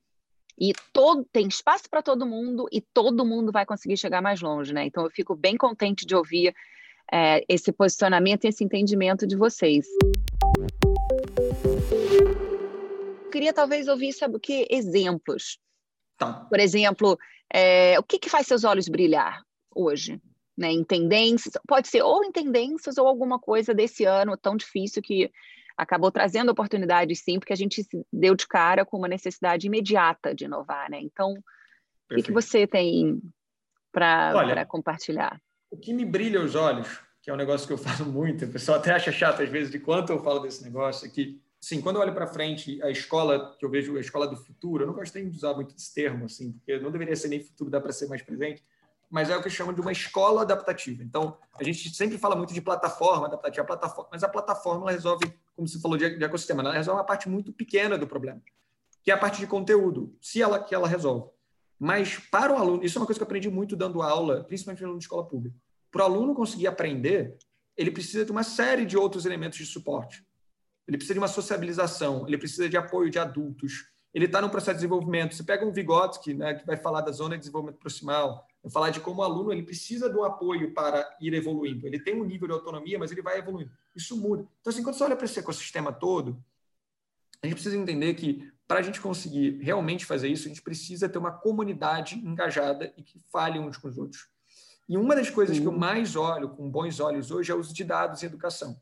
e todo, tem espaço para todo mundo e todo mundo vai conseguir chegar mais longe, né? Então, eu fico bem contente de ouvir é, esse posicionamento e esse entendimento de vocês. Eu queria talvez ouvir, sabe o que? Exemplos Tá. Por exemplo, é, o que, que faz seus olhos brilhar hoje? Né, em tendências, pode ser ou em tendências ou alguma coisa desse ano tão difícil que acabou trazendo oportunidades sim, porque a gente se deu de cara com uma necessidade imediata de inovar, né? Então, o que, que você tem para compartilhar? O que me brilha os olhos, que é um negócio que eu [laughs] falo muito, o pessoal até acha chato às vezes de quanto eu falo desse negócio aqui, Sim, quando eu olho para frente, a escola que eu vejo, a escola do futuro, eu não gostei de usar muito esse termo, assim, porque não deveria ser nem futuro, dá para ser mais presente, mas é o que chamo de uma escola adaptativa. Então, a gente sempre fala muito de plataforma adaptativa, plataforma, mas a plataforma resolve, como você falou de, ecossistema, ela resolve uma parte muito pequena do problema, que é a parte de conteúdo, se ela que ela resolve. Mas para o aluno, isso é uma coisa que eu aprendi muito dando aula, principalmente no aluno de escola pública. Para o aluno conseguir aprender, ele precisa de uma série de outros elementos de suporte ele precisa de uma sociabilização, ele precisa de apoio de adultos, ele está no processo de desenvolvimento. Você pega um Vygotsky, né, que vai falar da zona de desenvolvimento proximal, falar de como o aluno ele precisa do apoio para ir evoluindo. Ele tem um nível de autonomia, mas ele vai evoluindo. Isso muda. Então, assim, quando você olha para esse ecossistema todo, a gente precisa entender que para a gente conseguir realmente fazer isso, a gente precisa ter uma comunidade engajada e que fale uns com os outros. E uma das coisas que eu mais olho com bons olhos hoje é o uso de dados em educação.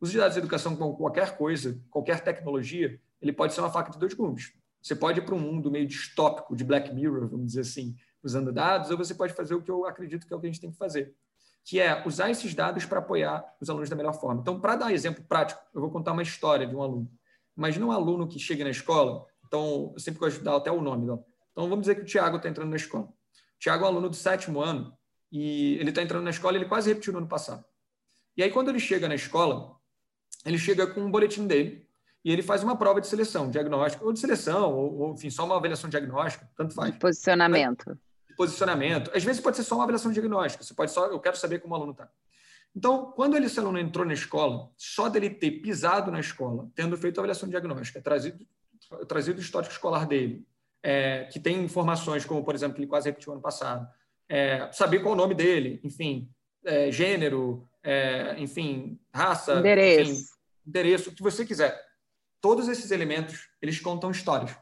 Os dados de educação com qualquer coisa, qualquer tecnologia, ele pode ser uma faca de dois gumes. Você pode ir para um mundo meio distópico, de Black Mirror, vamos dizer assim, usando dados, ou você pode fazer o que eu acredito que é o que a gente tem que fazer, que é usar esses dados para apoiar os alunos da melhor forma. Então, para dar exemplo prático, eu vou contar uma história de um aluno. Imagina um aluno que chega na escola, então, eu sempre gosto de dar até o nome. Então, vamos dizer que o Tiago está entrando na escola. O Tiago é um aluno do sétimo ano, e ele está entrando na escola, ele quase repetiu no ano passado. E aí, quando ele chega na escola, ele chega com um boletim dele e ele faz uma prova de seleção, diagnóstico, ou de seleção, ou, ou enfim, só uma avaliação diagnóstica, tanto faz. De posicionamento. Posicionamento. Às vezes pode ser só uma avaliação diagnóstica, você pode só, eu quero saber como o aluno está. Então, quando esse aluno entrou na escola, só dele ter pisado na escola, tendo feito a avaliação diagnóstica, trazido, trazido o histórico escolar dele, é, que tem informações como, por exemplo, que ele quase repetiu ano passado, é, saber qual é o nome dele, enfim, é, gênero, é, enfim, raça, endereço. Enfim, endereço, o que você quiser. Todos esses elementos, eles contam histórias.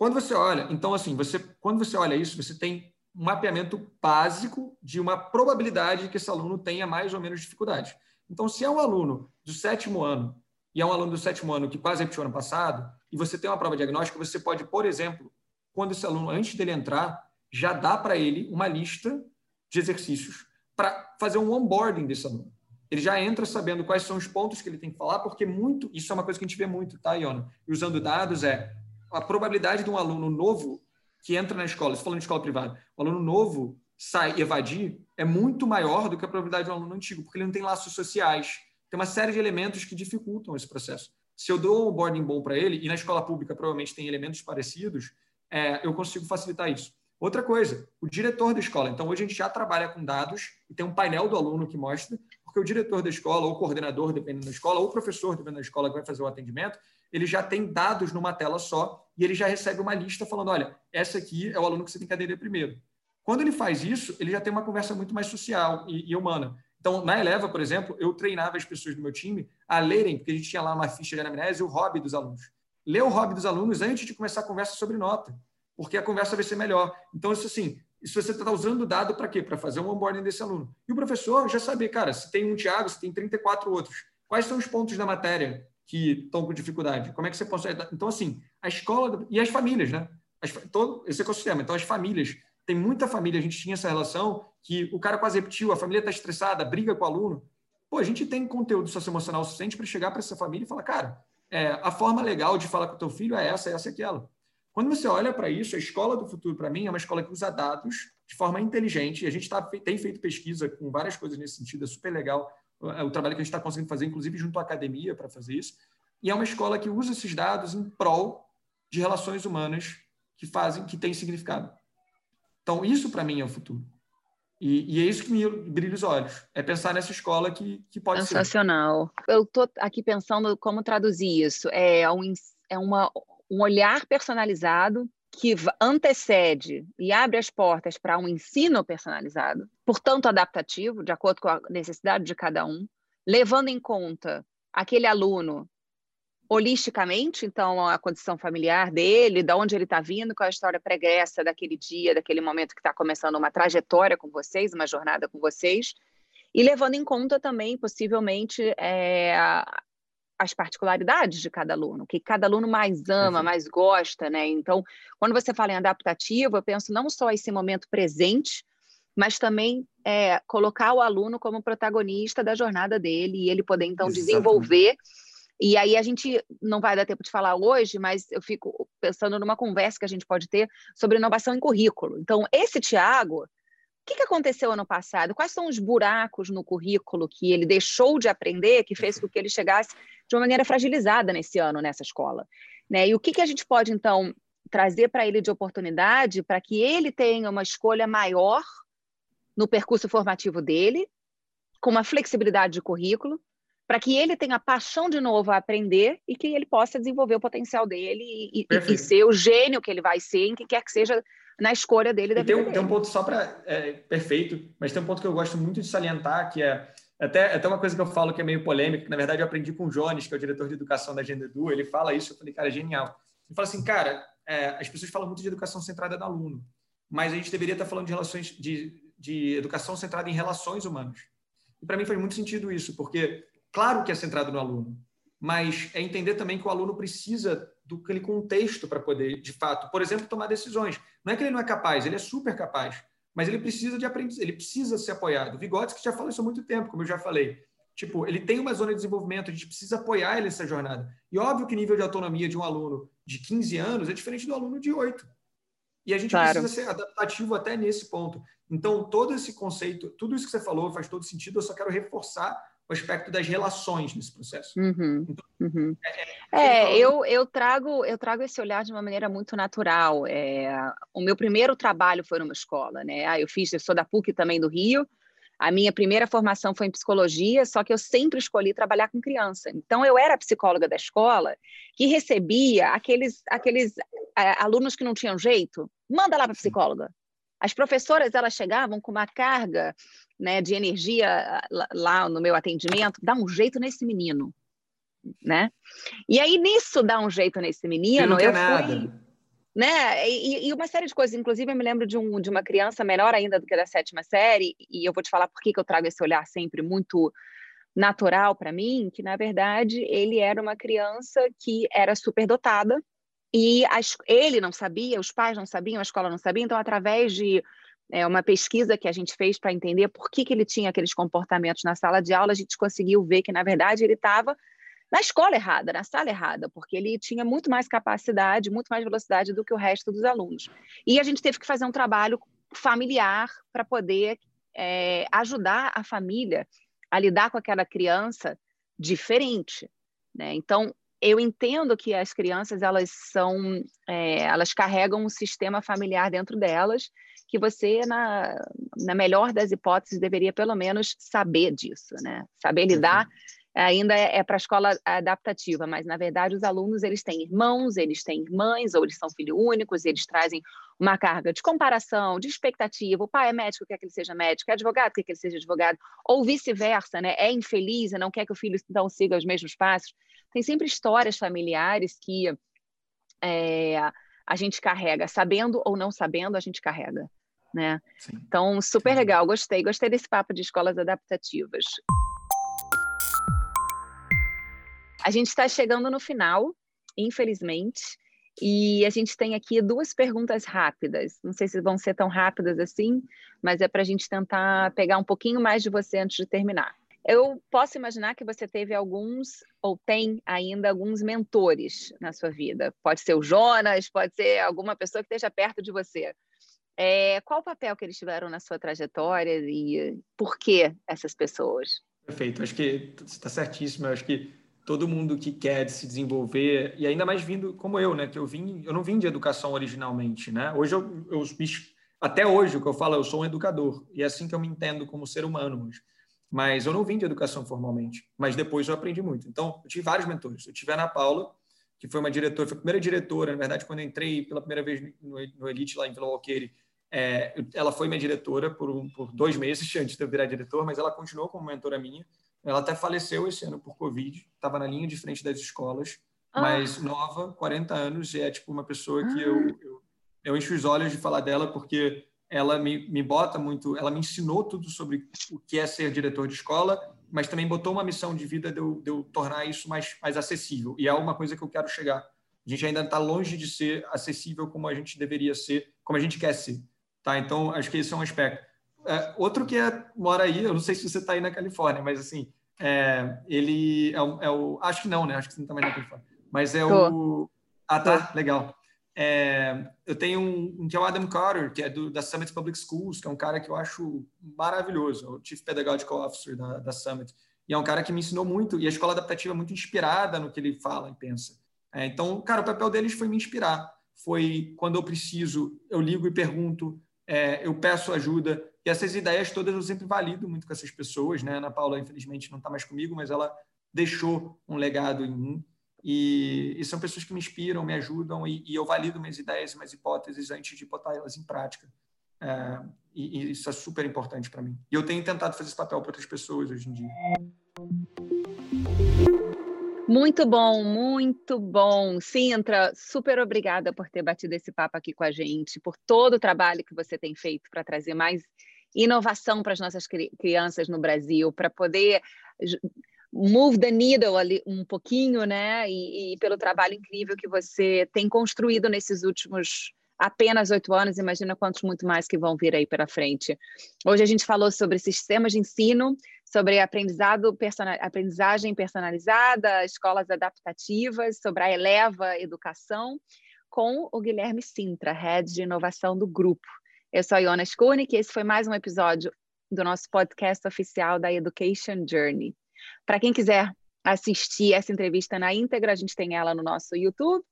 Quando você olha, então assim, você quando você olha isso, você tem um mapeamento básico de uma probabilidade que esse aluno tenha mais ou menos dificuldade. Então, se é um aluno do sétimo ano e é um aluno do sétimo ano que quase repetiu ano passado, e você tem uma prova diagnóstica, você pode, por exemplo, quando esse aluno, antes dele entrar, já dá para ele uma lista de exercícios para fazer um onboarding desse aluno. Ele já entra sabendo quais são os pontos que ele tem que falar, porque muito, isso é uma coisa que a gente vê muito, tá, Iona? E usando dados é a probabilidade de um aluno novo que entra na escola, se falando de escola privada, o aluno novo sai evadir é muito maior do que a probabilidade de um aluno antigo, porque ele não tem laços sociais. Tem uma série de elementos que dificultam esse processo. Se eu dou um boarding bom para ele, e na escola pública provavelmente tem elementos parecidos, é, eu consigo facilitar isso. Outra coisa, o diretor da escola. Então, hoje a gente já trabalha com dados e tem um painel do aluno que mostra, porque o diretor da escola, ou o coordenador, dependendo da escola, ou o professor, dependendo da escola que vai fazer o atendimento, ele já tem dados numa tela só e ele já recebe uma lista falando: olha, essa aqui é o aluno que você tem que atender primeiro. Quando ele faz isso, ele já tem uma conversa muito mais social e, e humana. Então, na Eleva, por exemplo, eu treinava as pessoas do meu time a lerem, porque a gente tinha lá uma ficha de anamnese, o hobby dos alunos. Ler o hobby dos alunos antes de começar a conversa sobre nota, porque a conversa vai ser melhor. Então, isso assim, isso você está usando o dado para quê? Para fazer um onboarding desse aluno. E o professor já saber, cara, se tem um Tiago, se tem 34 outros, quais são os pontos da matéria que estão com dificuldade? Como é que você consegue... Então, assim, a escola... E as famílias, né? As, todo esse ecossistema. Então, as famílias tem muita família, a gente tinha essa relação que o cara quase repetiu, a família está estressada, briga com o aluno. Pô, a gente tem conteúdo socioemocional suficiente para chegar para essa família e falar, cara, é, a forma legal de falar com o teu filho é essa, essa e aquela. Quando você olha para isso, a escola do futuro, para mim, é uma escola que usa dados de forma inteligente. E a gente tá, tem feito pesquisa com várias coisas nesse sentido, é super legal o trabalho que a gente está conseguindo fazer, inclusive junto à academia, para fazer isso. E é uma escola que usa esses dados em prol de relações humanas que fazem, que têm significado. Então, isso para mim é o futuro. E, e, é isso que me brilha os olhos. É pensar nessa escola que, que pode Sensacional. ser. Sensacional. Eu estou aqui pensando como traduzir isso. É, um, é uma, um olhar personalizado que antecede e abre as portas para um ensino personalizado, portanto adaptativo, de acordo com a necessidade de cada um, levando em conta aquele aluno holisticamente, então, a condição familiar dele, de onde ele está vindo, qual é a história pregressa daquele dia, daquele momento que está começando uma trajetória com vocês, uma jornada com vocês, e levando em conta também, possivelmente, é, as particularidades de cada aluno, o que cada aluno mais ama, uhum. mais gosta, né? Então, quando você fala em adaptativo, eu penso não só esse momento presente, mas também é, colocar o aluno como protagonista da jornada dele e ele poder, então, Exatamente. desenvolver e aí a gente não vai dar tempo de falar hoje, mas eu fico pensando numa conversa que a gente pode ter sobre inovação em currículo. Então, esse Tiago, o que, que aconteceu ano passado? Quais são os buracos no currículo que ele deixou de aprender, que fez com que ele chegasse de uma maneira fragilizada nesse ano nessa escola? Né? E o que, que a gente pode, então, trazer para ele de oportunidade para que ele tenha uma escolha maior no percurso formativo dele, com uma flexibilidade de currículo, para que ele tenha paixão de novo a aprender e que ele possa desenvolver o potencial dele e, e, ser o gênio que ele vai ser em que quer que seja na escolha dele da tem, vida. Tem um ponto só para é, perfeito, mas tem um ponto que eu gosto muito de salientar que é até, até uma coisa que eu falo que é meio polêmica, que na verdade eu aprendi com o Jones, que é o diretor de educação da Agenda Edu, ele fala isso, eu falei, cara, é genial. Ele fala assim, cara, é, as pessoas falam muito de educação centrada no aluno, mas a gente deveria estar falando de relações de, de educação centrada em relações humanas. E para mim faz muito sentido isso, porque Claro que é centrado no aluno, mas é entender também que o aluno precisa do aquele contexto para poder, de fato, por exemplo, tomar decisões. Não é que ele não é capaz, ele é super capaz, mas ele precisa de aprendizagem, ele precisa ser apoiado. Vygotsky já falou isso há muito tempo, como eu já falei. Tipo, ele tem uma zona de desenvolvimento, a gente precisa apoiar ele nessa jornada. E óbvio que o nível de autonomia de um aluno de 15 anos é diferente do aluno de 8. E a gente claro. precisa ser adaptativo até nesse ponto. Então, todo esse conceito, tudo isso que você falou faz todo sentido, eu só quero reforçar o aspecto das relações nesse processo. Uhum, então, uhum. É, é, é eu, eu, trago, eu trago esse olhar de uma maneira muito natural. É, o meu primeiro trabalho foi numa escola, né? Ah, eu fiz, eu sou da PUC também do Rio. A minha primeira formação foi em psicologia, só que eu sempre escolhi trabalhar com criança. Então, eu era psicóloga da escola que recebia aqueles, aqueles é, alunos que não tinham jeito. Manda lá para psicóloga. As professoras elas chegavam com uma carga né, de energia lá no meu atendimento, dá um jeito nesse menino, né? E aí nisso dá um jeito nesse menino, eu fui, nada. né? E, e, uma série de coisas, inclusive eu me lembro de, um, de uma criança menor ainda do que da sétima série, e eu vou te falar por que, que eu trago esse olhar sempre muito natural para mim que, na verdade, ele era uma criança que era superdotada e as, ele não sabia, os pais não sabiam, a escola não sabia, então, através de é, uma pesquisa que a gente fez para entender por que, que ele tinha aqueles comportamentos na sala de aula, a gente conseguiu ver que, na verdade, ele estava na escola errada, na sala errada, porque ele tinha muito mais capacidade, muito mais velocidade do que o resto dos alunos. E a gente teve que fazer um trabalho familiar para poder é, ajudar a família a lidar com aquela criança diferente. Né? Então, eu entendo que as crianças elas são, é, elas carregam um sistema familiar dentro delas que você, na, na melhor das hipóteses, deveria pelo menos saber disso, né? Saber lidar. Uhum ainda é, é para a escola adaptativa, mas na verdade os alunos eles têm irmãos, eles têm irmãs, ou eles são filho únicos, eles trazem uma carga de comparação, de expectativa. O pai é médico, quer que ele seja médico, é advogado, quer que ele seja advogado, ou vice-versa, né? É infeliz e não quer que o filho então siga os mesmos passos. Tem sempre histórias familiares que é, a gente carrega, sabendo ou não sabendo, a gente carrega. Né? Então, super legal, gostei, gostei desse papo de escolas adaptativas. A gente está chegando no final, infelizmente, e a gente tem aqui duas perguntas rápidas. Não sei se vão ser tão rápidas assim, mas é para a gente tentar pegar um pouquinho mais de você antes de terminar. Eu posso imaginar que você teve alguns, ou tem ainda alguns mentores na sua vida. Pode ser o Jonas, pode ser alguma pessoa que esteja perto de você. É, qual o papel que eles tiveram na sua trajetória e por que essas pessoas? Perfeito, acho que está certíssimo. Acho que todo mundo que quer se desenvolver e ainda mais vindo como eu, né? Que eu vim, eu não vim de educação originalmente, né? Hoje eu, eu até hoje o que eu falo, eu sou um educador e é assim que eu me entendo como ser humano hoje. Mas eu não vim de educação formalmente, mas depois eu aprendi muito. Então, eu tive vários mentores. Eu tive a Ana Paula, que foi uma diretora, foi a primeira diretora, na verdade, quando eu entrei pela primeira vez no, no Elite lá em Vila Walqueire, é, ela foi minha diretora por, um, por dois meses [laughs] antes de eu virar diretor, mas ela continuou como mentora minha. Ela até faleceu esse ano por Covid, estava na linha de frente das escolas, ah. mas nova, 40 anos, e é tipo uma pessoa que ah. eu, eu, eu encho os olhos de falar dela, porque ela me, me bota muito, ela me ensinou tudo sobre o que é ser diretor de escola, mas também botou uma missão de vida de eu, de eu tornar isso mais, mais acessível. E é uma coisa que eu quero chegar. A gente ainda está longe de ser acessível como a gente deveria ser, como a gente quer ser. Tá? Então, acho que esse é um aspecto. É, outro que é, mora aí, eu não sei se você está aí na Califórnia, mas assim, é, ele é o, é o, Acho que não, né? Acho que você não está mais na Califórnia. Mas é Tô. o. Ah, tá, legal. É, eu tenho um, que é o Adam Carter, que é do, da Summit Public Schools, que é um cara que eu acho maravilhoso, é o Chief Pedagogical Officer da, da Summit. E é um cara que me ensinou muito, e a escola adaptativa é muito inspirada no que ele fala e pensa. É, então, cara, o papel deles foi me inspirar. Foi quando eu preciso, eu ligo e pergunto, é, eu peço ajuda. E essas ideias todas eu sempre valido muito com essas pessoas. Né? Ana Paula, infelizmente, não está mais comigo, mas ela deixou um legado em mim. E, e são pessoas que me inspiram, me ajudam, e, e, eu valido minhas ideias, minhas hipóteses antes de botar elas em prática. É, e, e, isso é super importante para mim. E eu tenho tentado fazer esse papel para outras pessoas hoje em dia. Muito bom, muito bom. Sintra, super obrigada por ter batido esse papo aqui com a gente, por todo o trabalho que você tem feito para trazer mais inovação para as nossas crianças no Brasil, para poder move the needle ali um pouquinho, né? E, e, pelo trabalho incrível que você tem construído nesses últimos apenas oito anos, imagina quantos muito mais que vão vir aí para frente. Hoje a gente falou sobre sistemas de ensino, sobre aprendizado, personal, aprendizagem personalizada, escolas adaptativas, sobre a Eleva Educação, com o Guilherme Sintra, Head de Inovação do grupo. Eu sou a Iona Skunik e esse foi mais um episódio do nosso podcast oficial da Education Journey. Para quem quiser assistir essa entrevista na íntegra, a gente tem ela no nosso YouTube.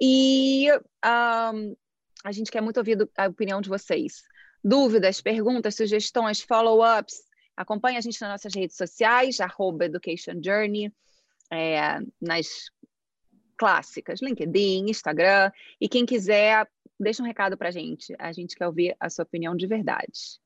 E um, a gente quer muito ouvir a opinião de vocês. Dúvidas, perguntas, sugestões, follow-ups, Acompanhe a gente nas nossas redes sociais, arroba Education Journey, é, nas clássicas, LinkedIn, Instagram. E quem quiser, deixa um recado para a gente. A gente quer ouvir a sua opinião de verdade.